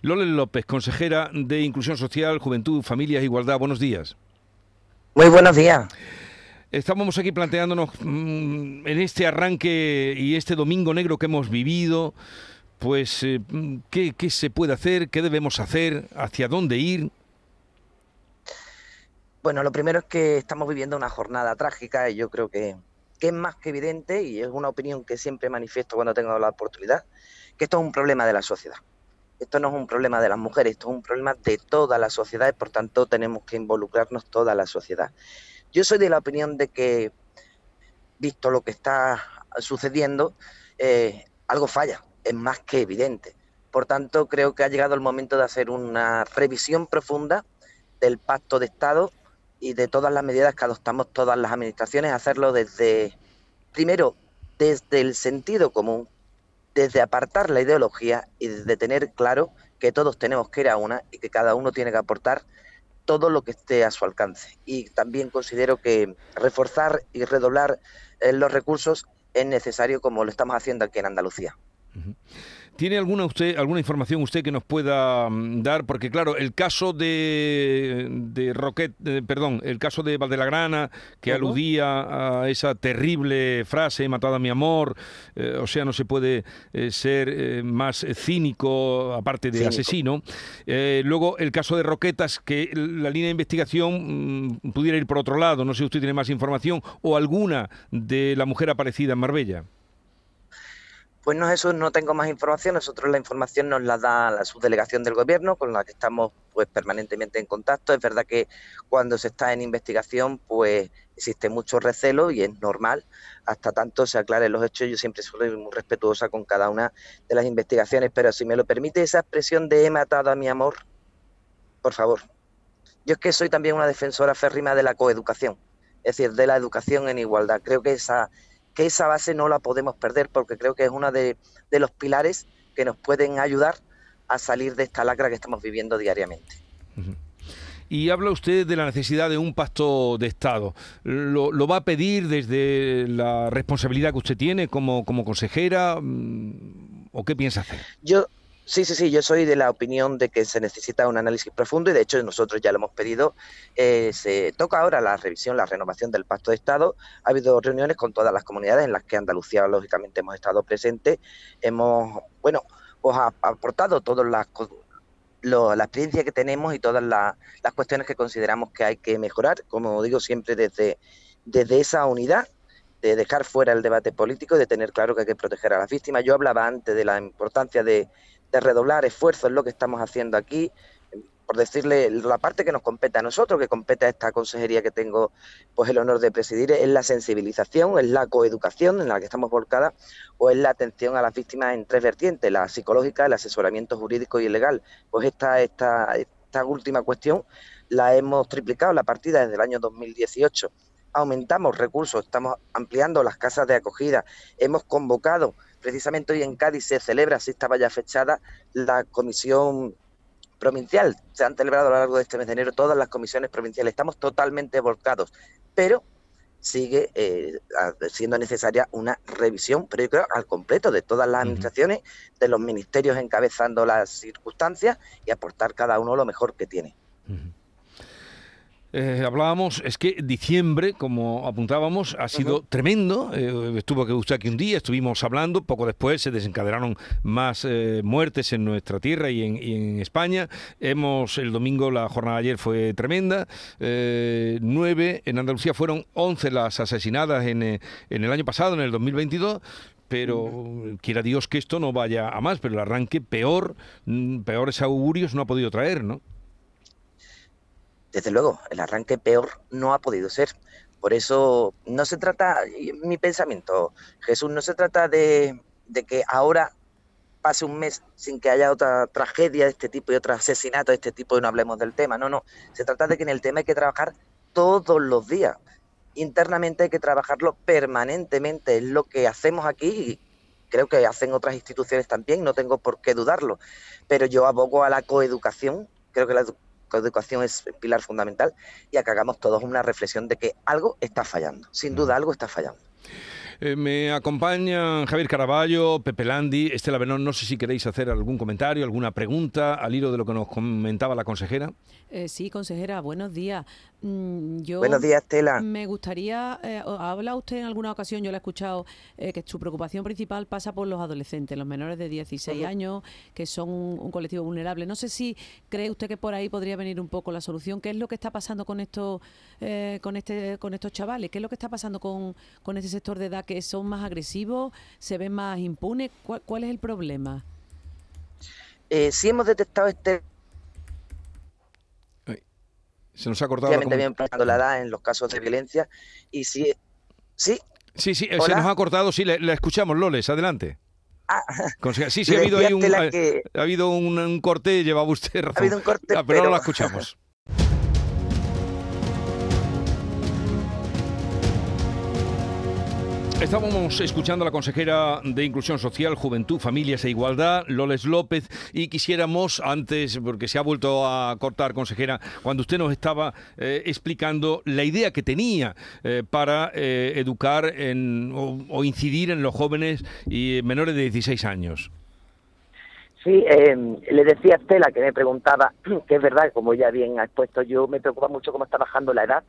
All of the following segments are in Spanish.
Lola López, consejera de Inclusión Social, Juventud, Familias e Igualdad. Buenos días. Muy buenos días. Estábamos aquí planteándonos mm, en este arranque y este domingo negro que hemos vivido, pues eh, ¿qué, ¿qué, se puede hacer, qué debemos hacer, hacia dónde ir. Bueno, lo primero es que estamos viviendo una jornada trágica y yo creo que, que es más que evidente y es una opinión que siempre manifiesto cuando tengo la oportunidad, que esto es un problema de la sociedad. Esto no es un problema de las mujeres, esto es un problema de toda la sociedad y por tanto tenemos que involucrarnos toda la sociedad. Yo soy de la opinión de que, visto lo que está sucediendo, eh, algo falla, es más que evidente. Por tanto, creo que ha llegado el momento de hacer una revisión profunda del pacto de Estado y de todas las medidas que adoptamos todas las administraciones, hacerlo desde, primero, desde el sentido común, desde apartar la ideología y desde tener claro que todos tenemos que ir a una y que cada uno tiene que aportar todo lo que esté a su alcance. Y también considero que reforzar y redoblar eh, los recursos es necesario como lo estamos haciendo aquí en Andalucía. ¿Tiene alguna usted alguna información usted que nos pueda mm, dar? Porque claro, el caso de, de Roquet, eh, perdón, el caso de Valdelagrana, que aludía a esa terrible frase, he matado a mi amor, eh, o sea, no se puede eh, ser más cínico, aparte de cínico. asesino. Luego, el caso de Roquetas, que la línea de investigación mmm, pudiera ir por otro lado, no sé si usted tiene más información, o alguna de la mujer aparecida en Marbella. Pues no, eso no tengo más información. Nosotros la información nos la da la subdelegación del gobierno, con la que estamos pues permanentemente en contacto. Es verdad que cuando se está en investigación, pues existe mucho recelo y es normal. Hasta tanto se aclaren los hechos, yo siempre soy muy respetuosa con cada una de las investigaciones, pero si me lo permite esa expresión de he matado a mi amor, por favor. Yo es que soy también una defensora férrima de la coeducación, es decir, de la educación en igualdad. Creo que esa que esa base no la podemos perder porque creo que es uno de, de, los pilares que nos pueden ayudar a salir de esta lacra que estamos viviendo diariamente. Uh -huh. Y habla usted de la necesidad de un pacto de Estado. ¿Lo, ¿Lo, va a pedir desde la responsabilidad que usted tiene como, como consejera mm, o qué piensa hacer? Yo, Sí, sí, sí, yo soy de la opinión de que se necesita un análisis profundo y de hecho nosotros ya lo hemos pedido. Eh, se toca ahora la revisión, la renovación del Pacto de Estado. Ha habido reuniones con todas las comunidades en las que Andalucía, lógicamente, hemos estado presentes. Hemos, bueno, pues ha aportado todas las lo, la experiencia que tenemos y todas la, las cuestiones que consideramos que hay que mejorar, como digo siempre, desde, desde esa unidad de dejar fuera el debate político y de tener claro que hay que proteger a las víctimas. Yo hablaba antes de la importancia de, de redoblar esfuerzos en lo que estamos haciendo aquí, por decirle la parte que nos compete a nosotros, que compete a esta consejería que tengo pues el honor de presidir, es la sensibilización, es la coeducación en la que estamos volcadas, o es la atención a las víctimas en tres vertientes, la psicológica, el asesoramiento jurídico y legal. Pues esta, esta, esta última cuestión la hemos triplicado la partida desde el año 2018. Aumentamos recursos, estamos ampliando las casas de acogida, hemos convocado precisamente hoy en Cádiz se celebra, así estaba ya fechada, la comisión provincial. Se han celebrado a lo largo de este mes de enero todas las comisiones provinciales. Estamos totalmente volcados, pero sigue eh, siendo necesaria una revisión, pero yo creo al completo de todas las administraciones, uh -huh. de los ministerios encabezando las circunstancias y aportar cada uno lo mejor que tiene. Uh -huh. Eh, hablábamos, es que diciembre, como apuntábamos, ha sido uh -huh. tremendo. Eh, estuvo que usted aquí un día, estuvimos hablando, poco después se desencadenaron más eh, muertes en nuestra tierra y en, y en, España. Hemos, el domingo, la jornada de ayer fue tremenda. Nueve, en Andalucía fueron once las asesinadas en, en el año pasado, en el 2022 pero quiera Dios que esto no vaya a más, pero el arranque peor, mm, peores augurios no ha podido traer, ¿no? Desde luego, el arranque peor no ha podido ser. Por eso no se trata, mi pensamiento, Jesús, no se trata de, que ahora pase un mes sin que haya otra tragedia de este tipo y otro asesinato de este tipo y no hablemos del tema. No, no. Se trata de que en el tema hay que trabajar todos los días. Internamente hay que trabajarlo permanentemente. Es lo que hacemos aquí y creo que hacen otras instituciones también, no tengo por qué dudarlo. Pero yo abogo a la coeducación. Creo que la educación es pilar fundamental y a que hagamos todos una reflexión de que algo está fallando, sin duda algo está fallando. Eh, me acompañan Javier Caraballo, Pepe Landi, Estela Benón. No sé si queréis hacer algún comentario, alguna pregunta al hilo de lo que nos comentaba la consejera. Eh, sí, consejera, buenos días. Mm, yo buenos días, Estela. Me gustaría, eh, habla usted en alguna ocasión, yo le he escuchado, eh, que su preocupación principal pasa por los adolescentes, los menores de 16 años, que son un, colectivo vulnerable. No sé si cree usted que por ahí podría venir un poco la solución. ¿Qué es lo que está pasando con estos, con este, con estos chavales? ¿Qué es lo que está pasando con, con este sector de edad que son más agresivos, se ven más impunes? ¿Cuál, es el problema? sí hemos detectado este se nos ha cortado. Obviamente bien la edad en los casos de violencia. Y si. ¿Sí? Sí, sí, se nos ha cortado, sí, la, escuchamos, Loles, adelante. Ah, sí, sí, ha habido ahí un, ha, habido un, corte, llevaba usted razón. Ha habido un corte, ah, pero no la escuchamos. Estábamos escuchando a la consejera de Inclusión Social, Juventud, Familias e Igualdad, Loles López, y quisiéramos, antes, porque se ha vuelto a cortar, consejera, cuando usted nos estaba eh, explicando la idea que tenía eh, para eh, educar en, o, incidir en los jóvenes y menores de 16 años. Sí, le decía a Estela que me preguntaba, que es verdad, como ya bien ha expuesto yo, me preocupa mucho cómo está bajando la edad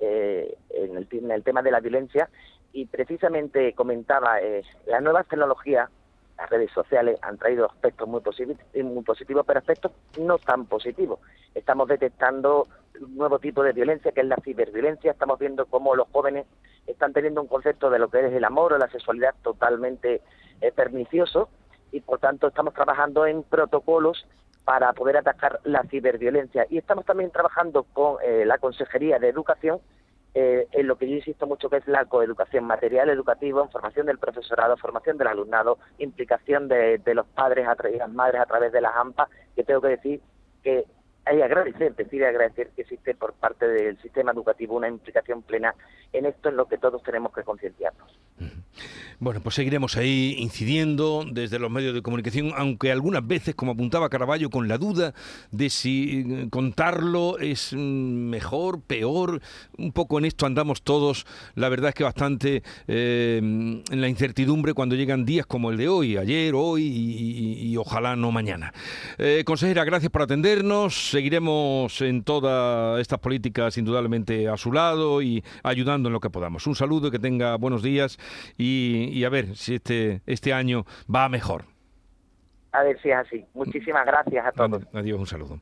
en el tema de la violencia y precisamente comentaba, eh, las nuevas tecnologías, las redes sociales han traído aspectos muy, muy positivos, pero aspectos no tan positivos. Estamos detectando un nuevo tipo de violencia, que es la ciberviolencia. Estamos viendo cómo los jóvenes están teniendo un concepto de lo que es el amor o la sexualidad totalmente eh, pernicioso y, por tanto, estamos trabajando en protocolos para poder atacar la ciberviolencia. Y estamos también trabajando con eh, la Consejería de Educación eh, en lo que yo insisto mucho que es la coeducación, material educativo, formación del profesorado, formación del alumnado, implicación de, los padres y las madres a través de las AMPA, que tengo que decir que hay agradecer, decir agradecer que existe por parte del sistema educativo una implicación plena en esto en lo que todos tenemos que concienciarnos. Bueno, pues seguiremos ahí incidiendo desde los medios de comunicación, aunque algunas veces, como apuntaba Caraballo, con la duda de si eh, contarlo es mm, mejor, peor. Un poco en esto andamos todos, la verdad es que bastante eh, en la incertidumbre cuando llegan días como el de hoy, ayer, hoy y, ojalá no mañana. Eh, consejera, gracias por atendernos. Seguiremos en todas estas políticas indudablemente a su lado y ayudando en lo que podamos. Un saludo y que tenga buenos días y, a ver si este, este año va mejor. A ver si es así. Muchísimas gracias a todos. Adiós, un saludo.